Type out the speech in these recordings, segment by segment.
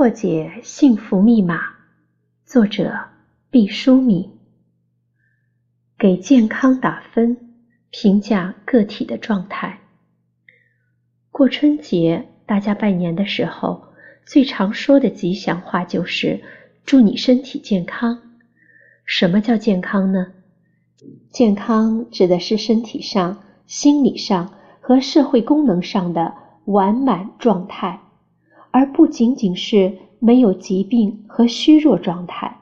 破解幸福密码，作者毕淑敏。给健康打分，评价个体的状态。过春节，大家拜年的时候，最常说的吉祥话就是“祝你身体健康”。什么叫健康呢？健康指的是身体上、心理上和社会功能上的完满状态。而不仅仅是没有疾病和虚弱状态，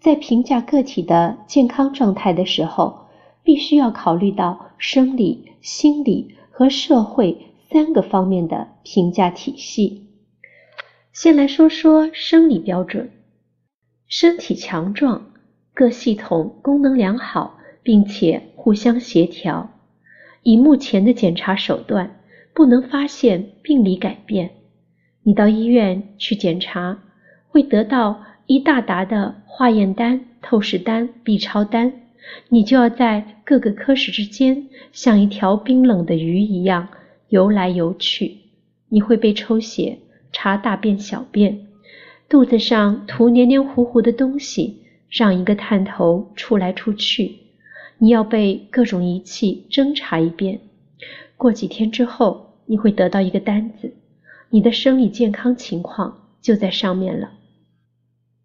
在评价个体的健康状态的时候，必须要考虑到生理、心理和社会三个方面的评价体系。先来说说生理标准：身体强壮，各系统功能良好，并且互相协调。以目前的检查手段，不能发现病理改变。你到医院去检查，会得到一大沓的化验单、透视单、B 超单，你就要在各个科室之间像一条冰冷的鱼一样游来游去。你会被抽血、查大便、小便，肚子上涂黏黏糊糊的东西，让一个探头出来出去。你要被各种仪器侦查一遍。过几天之后，你会得到一个单子。你的生理健康情况就在上面了。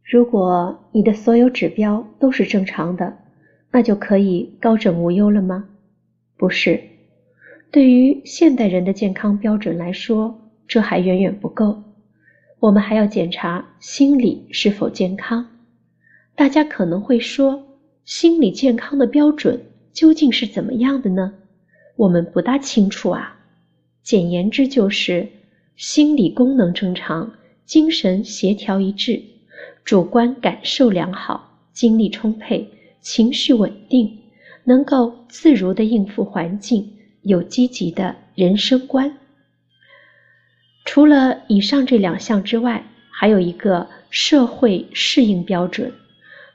如果你的所有指标都是正常的，那就可以高枕无忧了吗？不是，对于现代人的健康标准来说，这还远远不够。我们还要检查心理是否健康。大家可能会说，心理健康的标准究竟是怎么样的呢？我们不大清楚啊。简言之，就是。心理功能正常，精神协调一致，主观感受良好，精力充沛，情绪稳定，能够自如的应付环境，有积极的人生观。除了以上这两项之外，还有一个社会适应标准，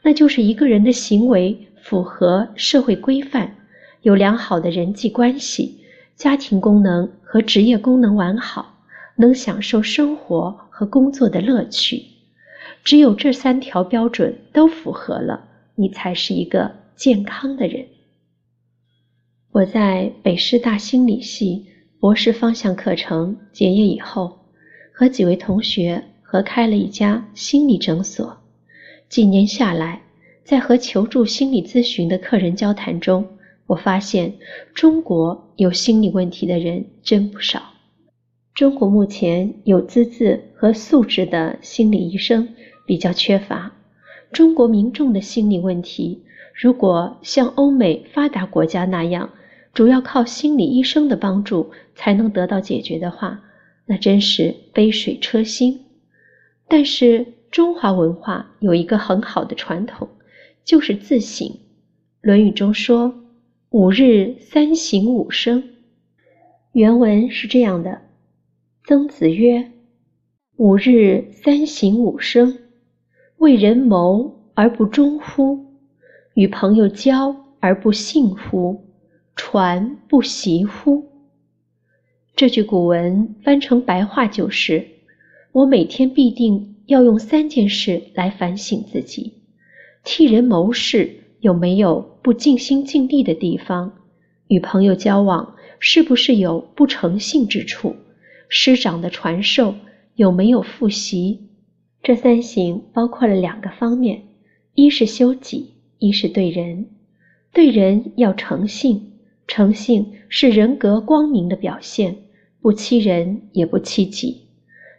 那就是一个人的行为符合社会规范，有良好的人际关系，家庭功能和职业功能完好。能享受生活和工作的乐趣，只有这三条标准都符合了，你才是一个健康的人。我在北师大心理系博士方向课程结业以后，和几位同学合开了一家心理诊所。几年下来，在和求助心理咨询的客人交谈中，我发现中国有心理问题的人真不少。中国目前有资质和素质的心理医生比较缺乏。中国民众的心理问题，如果像欧美发达国家那样，主要靠心理医生的帮助才能得到解决的话，那真是杯水车薪。但是中华文化有一个很好的传统，就是自省。《论语》中说：“五日三省吾身。”原文是这样的。曾子曰：“吾日三省吾身：为人谋而不忠乎？与朋友交而不信乎？传不习乎？”这句古文翻成白话就是：我每天必定要用三件事来反省自己：替人谋事有没有不尽心尽力的地方？与朋友交往是不是有不诚信之处？师长的传授有没有复习？这三行包括了两个方面：一是修己，一是对人。对人要诚信，诚信是人格光明的表现，不欺人也不欺己。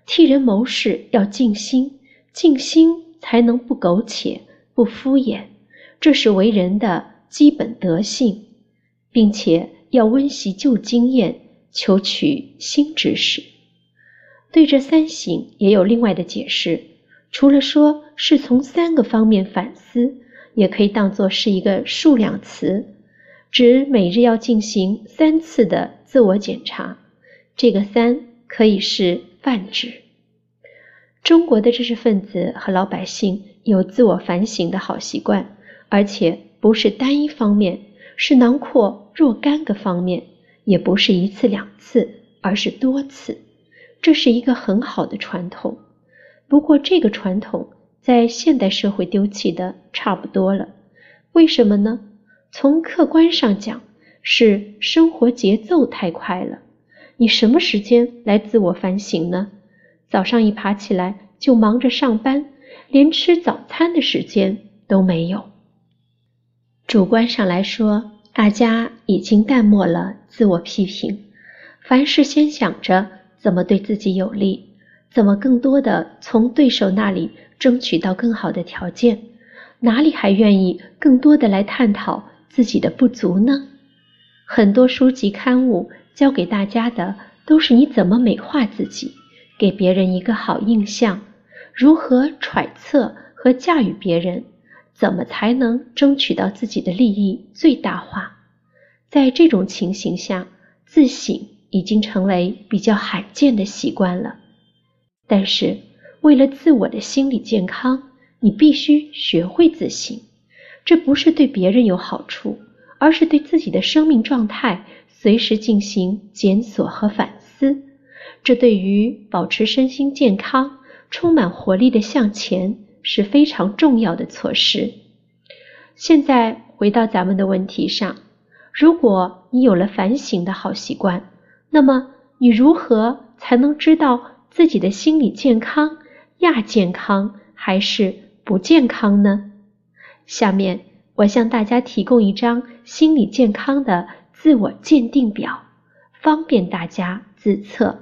替人谋事要尽心，尽心才能不苟且、不敷衍，这是为人的基本德性，并且要温习旧经验。求取新知识，对这三省也有另外的解释。除了说是从三个方面反思，也可以当作是一个数量词，指每日要进行三次的自我检查。这个三可以是泛指。中国的知识分子和老百姓有自我反省的好习惯，而且不是单一方面，是囊括若干个方面。也不是一次两次，而是多次，这是一个很好的传统。不过这个传统在现代社会丢弃的差不多了。为什么呢？从客观上讲，是生活节奏太快了。你什么时间来自我反省呢？早上一爬起来就忙着上班，连吃早餐的时间都没有。主观上来说，大家已经淡漠了自我批评，凡事先想着怎么对自己有利，怎么更多的从对手那里争取到更好的条件，哪里还愿意更多的来探讨自己的不足呢？很多书籍刊物教给大家的都是你怎么美化自己，给别人一个好印象，如何揣测和驾驭别人。怎么才能争取到自己的利益最大化？在这种情形下，自省已经成为比较罕见的习惯了。但是，为了自我的心理健康，你必须学会自省。这不是对别人有好处，而是对自己的生命状态随时进行检索和反思。这对于保持身心健康、充满活力的向前。是非常重要的措施。现在回到咱们的问题上，如果你有了反省的好习惯，那么你如何才能知道自己的心理健康亚健康还是不健康呢？下面我向大家提供一张心理健康的自我鉴定表，方便大家自测。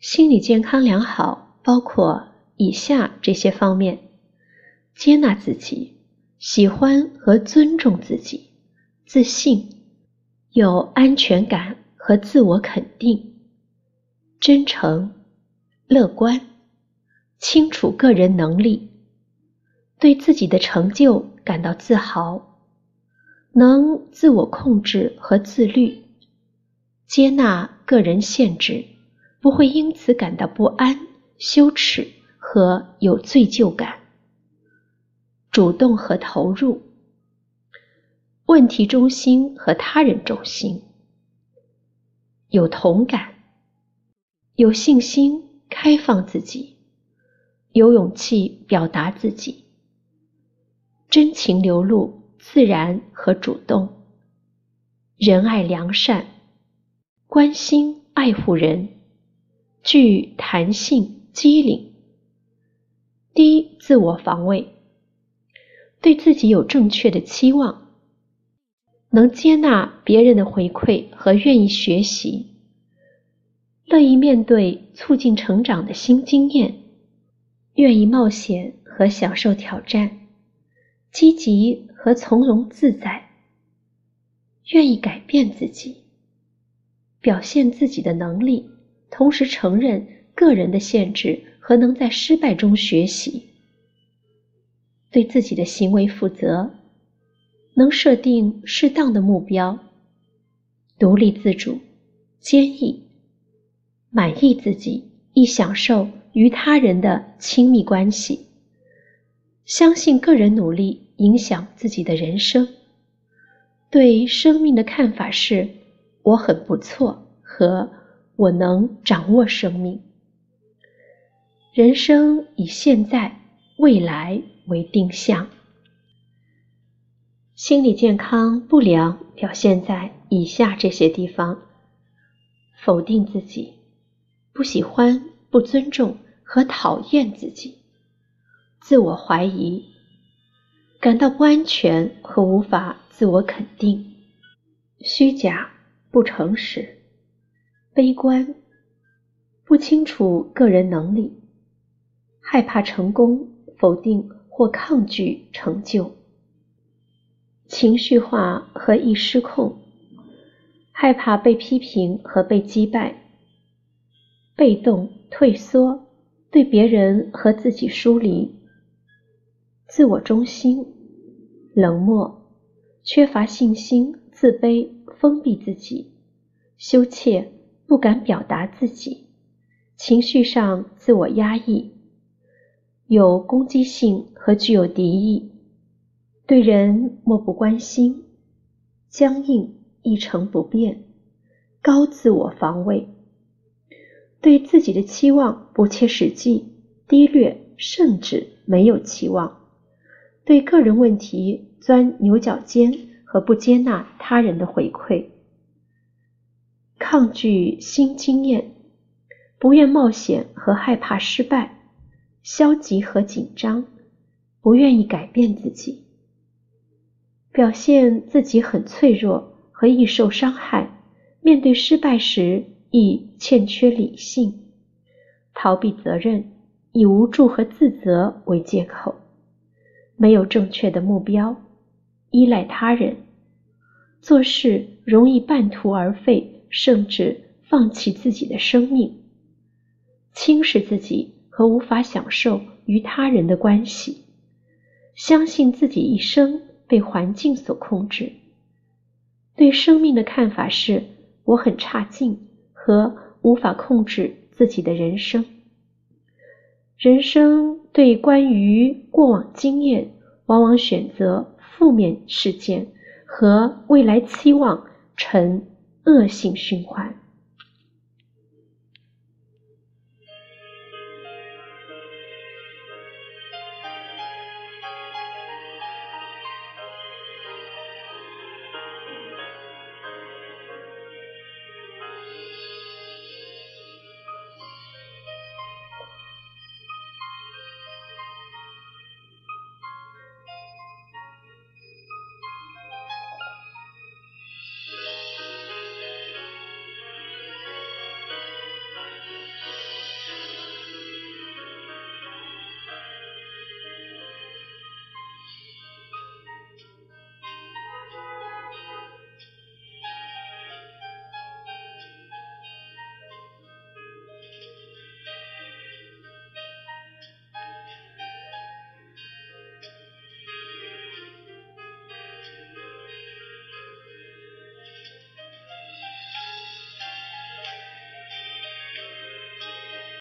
心理健康良好包括。以下这些方面：接纳自己，喜欢和尊重自己，自信，有安全感和自我肯定，真诚，乐观，清楚个人能力，对自己的成就感到自豪，能自我控制和自律，接纳个人限制，不会因此感到不安、羞耻。和有罪疚感，主动和投入，问题中心和他人中心，有同感，有信心，开放自己，有勇气表达自己，真情流露，自然和主动，仁爱良善，关心爱护人，具弹性机灵。自我防卫，对自己有正确的期望，能接纳别人的回馈和愿意学习，乐意面对促进成长的新经验，愿意冒险和享受挑战，积极和从容自在，愿意改变自己，表现自己的能力，同时承认个人的限制。和能在失败中学习，对自己的行为负责，能设定适当的目标，独立自主，坚毅，满意自己，亦享受与他人的亲密关系，相信个人努力影响自己的人生，对生命的看法是“我很不错”和“我能掌握生命”。人生以现在、未来为定向。心理健康不良表现在以下这些地方：否定自己，不喜欢、不尊重和讨厌自己；自我怀疑，感到不安全和无法自我肯定；虚假、不诚实；悲观，不清楚个人能力。害怕成功，否定或抗拒成就，情绪化和易失控，害怕被批评和被击败，被动退缩，对别人和自己疏离，自我中心，冷漠，缺乏信心，自卑，封闭自己，羞怯，不敢表达自己，情绪上自我压抑。有攻击性和具有敌意，对人漠不关心，僵硬一成不变，高自我防卫，对自己的期望不切实际，低劣，甚至没有期望。对个人问题钻牛角尖和不接纳他人的回馈，抗拒新经验，不愿冒险和害怕失败，消极和紧张，不愿意改变自己，表现自己很脆弱和易受伤害，面对失败时亦欠缺理性，逃避责任，以无助和自责为借口。没有正确的目标，依赖他人，做事容易半途而废，甚至放弃自己的生命，轻视自己和无法享受与他人的关系，相信自己一生被环境所控制，对生命的看法是“我很差劲”和无法控制自己的人生。人生对关于过往经验，往往选择负面事件和未来期望，成恶性循环。